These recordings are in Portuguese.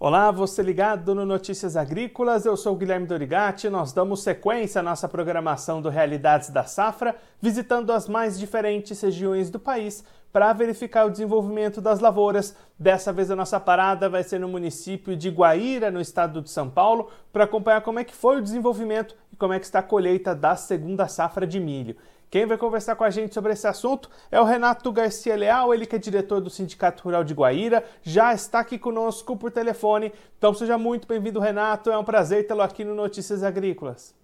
Olá, você ligado no Notícias Agrícolas, eu sou o Guilherme Dorigati. Nós damos sequência à nossa programação do Realidades da Safra, visitando as mais diferentes regiões do país para verificar o desenvolvimento das lavouras. Dessa vez a nossa parada vai ser no município de Guaíra, no estado de São Paulo, para acompanhar como é que foi o desenvolvimento e como é que está a colheita da segunda safra de milho. Quem vai conversar com a gente sobre esse assunto é o Renato Garcia Leal, ele que é diretor do Sindicato Rural de Guaíra, já está aqui conosco por telefone. Então seja muito bem-vindo, Renato. É um prazer tê-lo aqui no Notícias Agrícolas.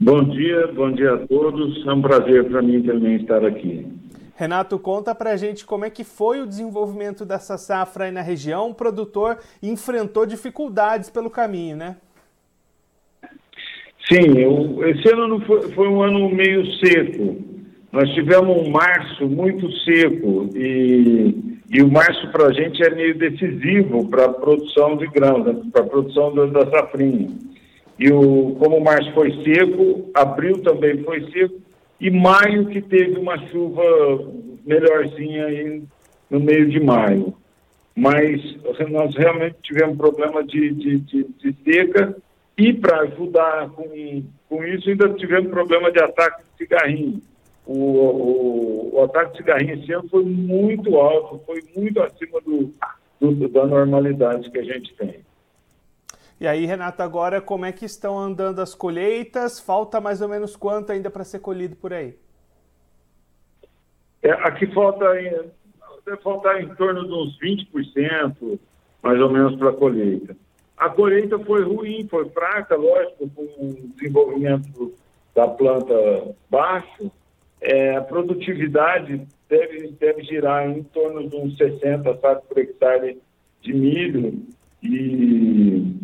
Bom dia, bom dia a todos. É um prazer para mim também estar aqui. Renato, conta para a gente como é que foi o desenvolvimento dessa safra aí na região. O produtor enfrentou dificuldades pelo caminho, né? Sim, eu, esse ano foi, foi, um ano meio seco. Nós tivemos um março muito seco e, e o março para a gente é meio decisivo para a produção de grãos, né, para a produção da, da safrinha. E o, como o março foi seco, abril também foi seco e maio que teve uma chuva melhorzinha aí no meio de maio. Mas nós realmente tivemos problema de, de, de, de seca e para ajudar com, com isso, ainda tivemos problema de ataque de cigarrinho. O, o, o, ataque de cigarrinho esse ano foi muito alto, foi muito acima do, do, da normalidade que a gente tem. E aí, Renato, agora como é que estão andando as colheitas? Falta mais ou menos quanto ainda para ser colhido por aí? É, aqui falta deve faltar em torno de uns 20%, mais ou menos, para a colheita. A colheita foi ruim, foi fraca, lógico, com o desenvolvimento da planta baixo. É, a produtividade deve, deve girar em torno de uns 60 sacos por hectare de milho e,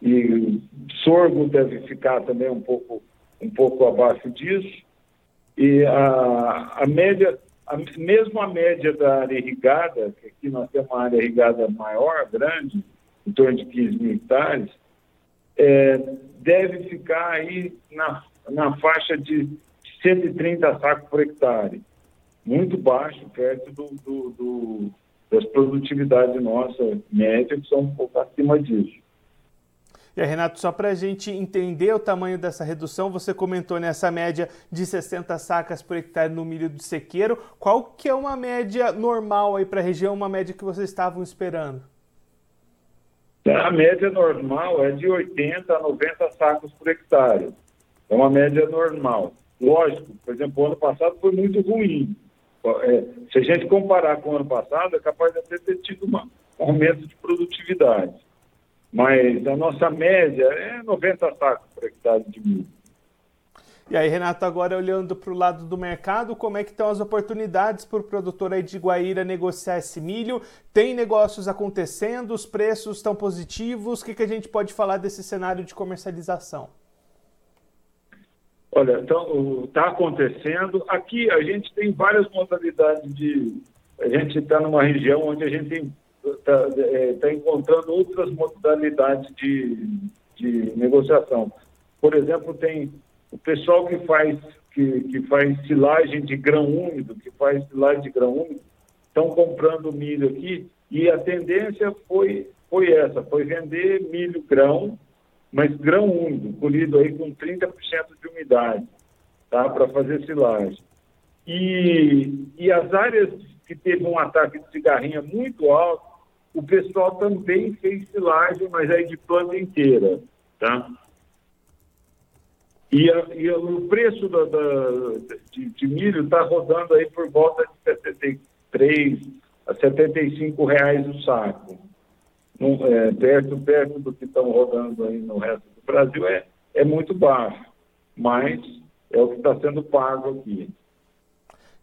e sorgo deve ficar também um pouco, um pouco abaixo disso. E a, a média, a, mesmo a média da área irrigada, que aqui nós temos uma área irrigada maior, grande, em torno de 15 mil hectares, é, deve ficar aí na, na faixa de 130 sacos por hectare. Muito baixo, perto do, do, do, das produtividades nossas médias, que são um pouco acima disso. E Renato, só para a gente entender o tamanho dessa redução, você comentou nessa média de 60 sacas por hectare no milho de sequeiro. Qual que é uma média normal aí para a região, uma média que vocês estavam esperando? A média normal é de 80 a 90 sacos por hectare. É uma média normal. Lógico, por exemplo, o ano passado foi muito ruim. É, se a gente comparar com o ano passado, é capaz de ter tido um aumento de produtividade. Mas a nossa média é 90 sacos por hectare de milho. E aí, Renato, agora olhando para o lado do mercado, como é que estão as oportunidades para o produtor aí de Guaíra negociar esse milho? Tem negócios acontecendo, os preços estão positivos? O que, que a gente pode falar desse cenário de comercialização? Olha, então, está acontecendo. Aqui a gente tem várias modalidades de. A gente está numa região onde a gente está é, tá encontrando outras modalidades de, de negociação. Por exemplo, tem o pessoal que faz, que, que faz silagem de grão úmido, que faz silagem de grão úmido, estão comprando milho aqui e a tendência foi, foi essa, foi vender milho grão, mas grão úmido, colhido aí com 30% de umidade, tá, para fazer silagem. E, e as áreas que teve um ataque de cigarrinha muito alto, o pessoal também fez silagem, mas aí de planta inteira, tá? E, a, e o preço da, da de, de, milho está rodando aí por volta de 73 a 75 reais o saco. É, perto, perto do que estão rodando aí no resto do Brasil é, é muito baixo, mas é o que está sendo pago aqui.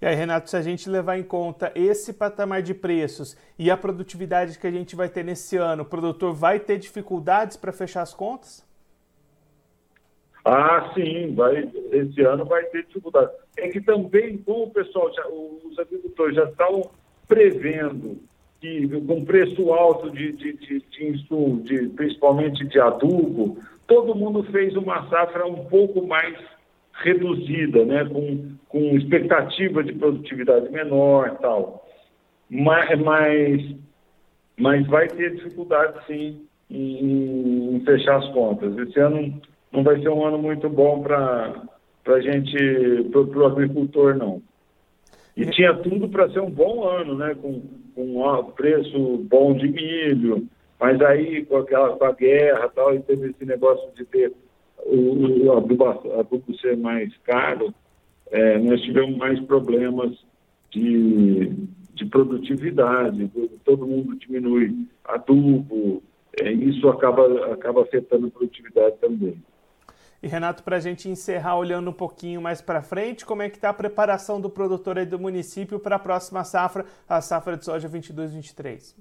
E aí, Renato, se a gente levar em conta esse patamar de preços e a produtividade que a gente vai ter nesse ano, o produtor vai ter dificuldades para fechar as contas? Ah, sim, vai, esse ano vai ter dificuldade. É que também, como o pessoal, já, os agricultores já estão prevendo que com preço alto de, de, de, de insumo, de, principalmente de adubo, todo mundo fez uma safra um pouco mais reduzida, né, com, com expectativa de produtividade menor e tal. Mas, mas mas vai ter dificuldade sim em, em fechar as contas. Esse ano não vai ser um ano muito bom para a gente, para o agricultor, não. E tinha tudo para ser um bom ano, né? Com, com um preço bom de milho, mas aí com aquela com a guerra tal, e teve esse negócio de ter o, o adubo, adubo ser mais caro, é, nós tivemos mais problemas de, de produtividade, todo mundo diminui adubo, é, isso acaba, acaba afetando a produtividade também. E Renato, para a gente encerrar olhando um pouquinho mais para frente, como é que está a preparação do produtor aí do município para a próxima safra, a safra de soja 22-23?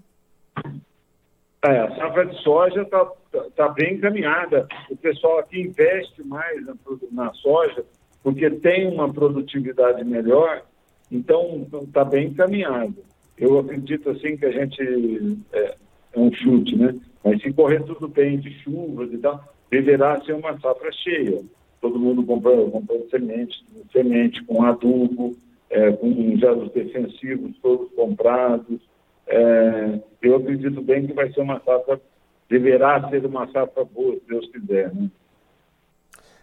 É, a safra de soja está tá bem encaminhada. O pessoal aqui investe mais na, na soja porque tem uma produtividade melhor, então está bem encaminhado. Eu acredito assim que a gente é, é um chute, né? Mas se correr tudo bem de chuvas e tal, deverá ser uma safra cheia. Todo mundo comprando, comprando semente, semente com adubo, é, com já os defensivos todos comprados. É, eu acredito bem que vai ser uma safra, deverá ser uma safra boa, se Deus quiser. Né?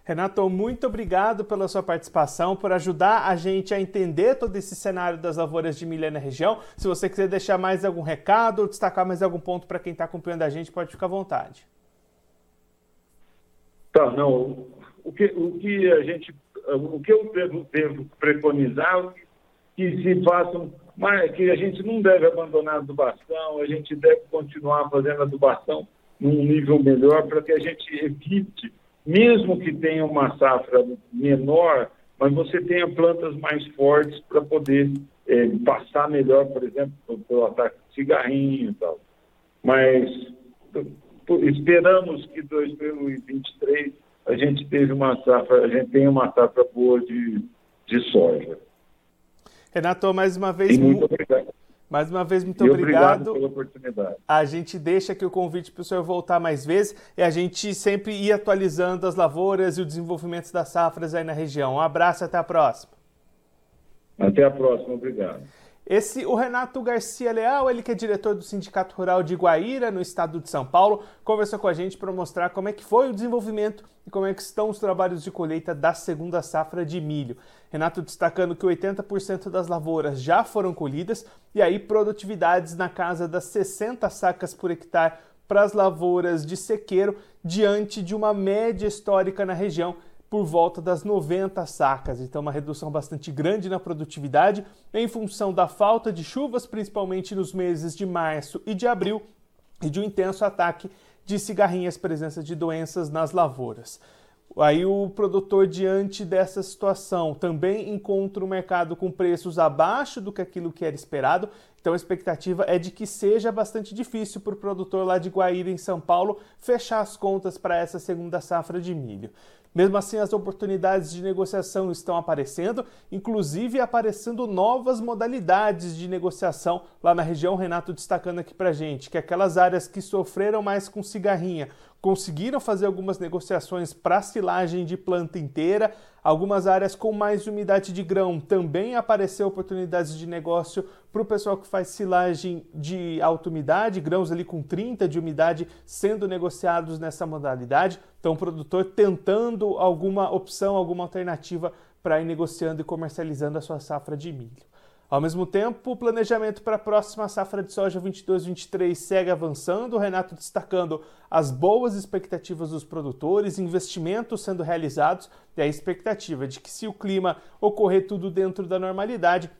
Renato, muito obrigado pela sua participação, por ajudar a gente a entender todo esse cenário das lavouras de milho na região. Se você quiser deixar mais algum recado ou destacar mais algum ponto para quem está acompanhando a gente, pode ficar à vontade. Tá, não. O que, o que a gente, o que eu devo preconizar é que se façam, mas que a gente não deve abandonar a adubação, a gente deve continuar fazendo a adubação num nível melhor para que a gente evite, mesmo que tenha uma safra menor, mas você tenha plantas mais fortes para poder é, passar melhor, por exemplo, pelo ataque de cigarrinho e tal. Mas esperamos que 2023 a gente teve uma safra, a gente tenha uma safra boa de, de soja. Renato, mais uma vez muito obrigado. Mais uma vez, muito obrigado. obrigado. pela oportunidade. A gente deixa aqui o convite para o senhor voltar mais vezes e a gente sempre ir atualizando as lavouras e o desenvolvimento das safras aí na região. Um abraço e até a próxima. Até a próxima, obrigado. Esse, o Renato Garcia Leal, ele que é diretor do Sindicato Rural de Guaíra, no estado de São Paulo, conversou com a gente para mostrar como é que foi o desenvolvimento e como é que estão os trabalhos de colheita da segunda safra de milho. Renato destacando que 80% das lavouras já foram colhidas e aí produtividades na casa das 60 sacas por hectare para as lavouras de sequeiro, diante de uma média histórica na região por volta das 90 sacas, então uma redução bastante grande na produtividade em função da falta de chuvas, principalmente nos meses de março e de abril, e de um intenso ataque de cigarrinhas, presença de doenças nas lavouras. Aí o produtor, diante dessa situação, também encontra o mercado com preços abaixo do que aquilo que era esperado. Então a expectativa é de que seja bastante difícil para o produtor lá de Guaíra, em São Paulo, fechar as contas para essa segunda safra de milho. Mesmo assim, as oportunidades de negociação estão aparecendo, inclusive aparecendo novas modalidades de negociação lá na região. Renato destacando aqui para gente que aquelas áreas que sofreram mais com cigarrinha conseguiram fazer algumas negociações para silagem de planta inteira. Algumas áreas com mais umidade de grão também apareceu oportunidades de negócio para o pessoal que faz silagem de alta umidade, grãos ali com 30 de umidade sendo negociados nessa modalidade. Então, o produtor tentando alguma opção, alguma alternativa para ir negociando e comercializando a sua safra de milho. Ao mesmo tempo, o planejamento para a próxima safra de soja 22-23 segue avançando, o Renato destacando as boas expectativas dos produtores, investimentos sendo realizados e a expectativa de que, se o clima ocorrer tudo dentro da normalidade,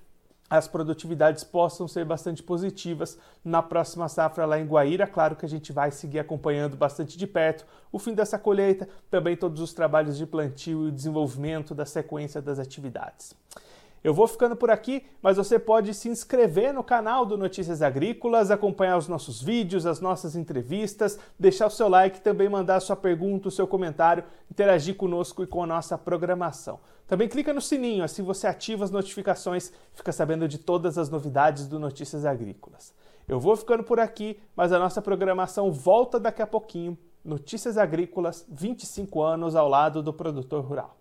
as produtividades possam ser bastante positivas na próxima safra lá em Guaíra. Claro que a gente vai seguir acompanhando bastante de perto o fim dessa colheita, também todos os trabalhos de plantio e desenvolvimento da sequência das atividades. Eu vou ficando por aqui, mas você pode se inscrever no canal do Notícias Agrícolas, acompanhar os nossos vídeos, as nossas entrevistas, deixar o seu like, também mandar a sua pergunta, o seu comentário, interagir conosco e com a nossa programação. Também clica no sininho, assim você ativa as notificações fica sabendo de todas as novidades do Notícias Agrícolas. Eu vou ficando por aqui, mas a nossa programação volta daqui a pouquinho. Notícias Agrícolas, 25 anos ao lado do produtor rural.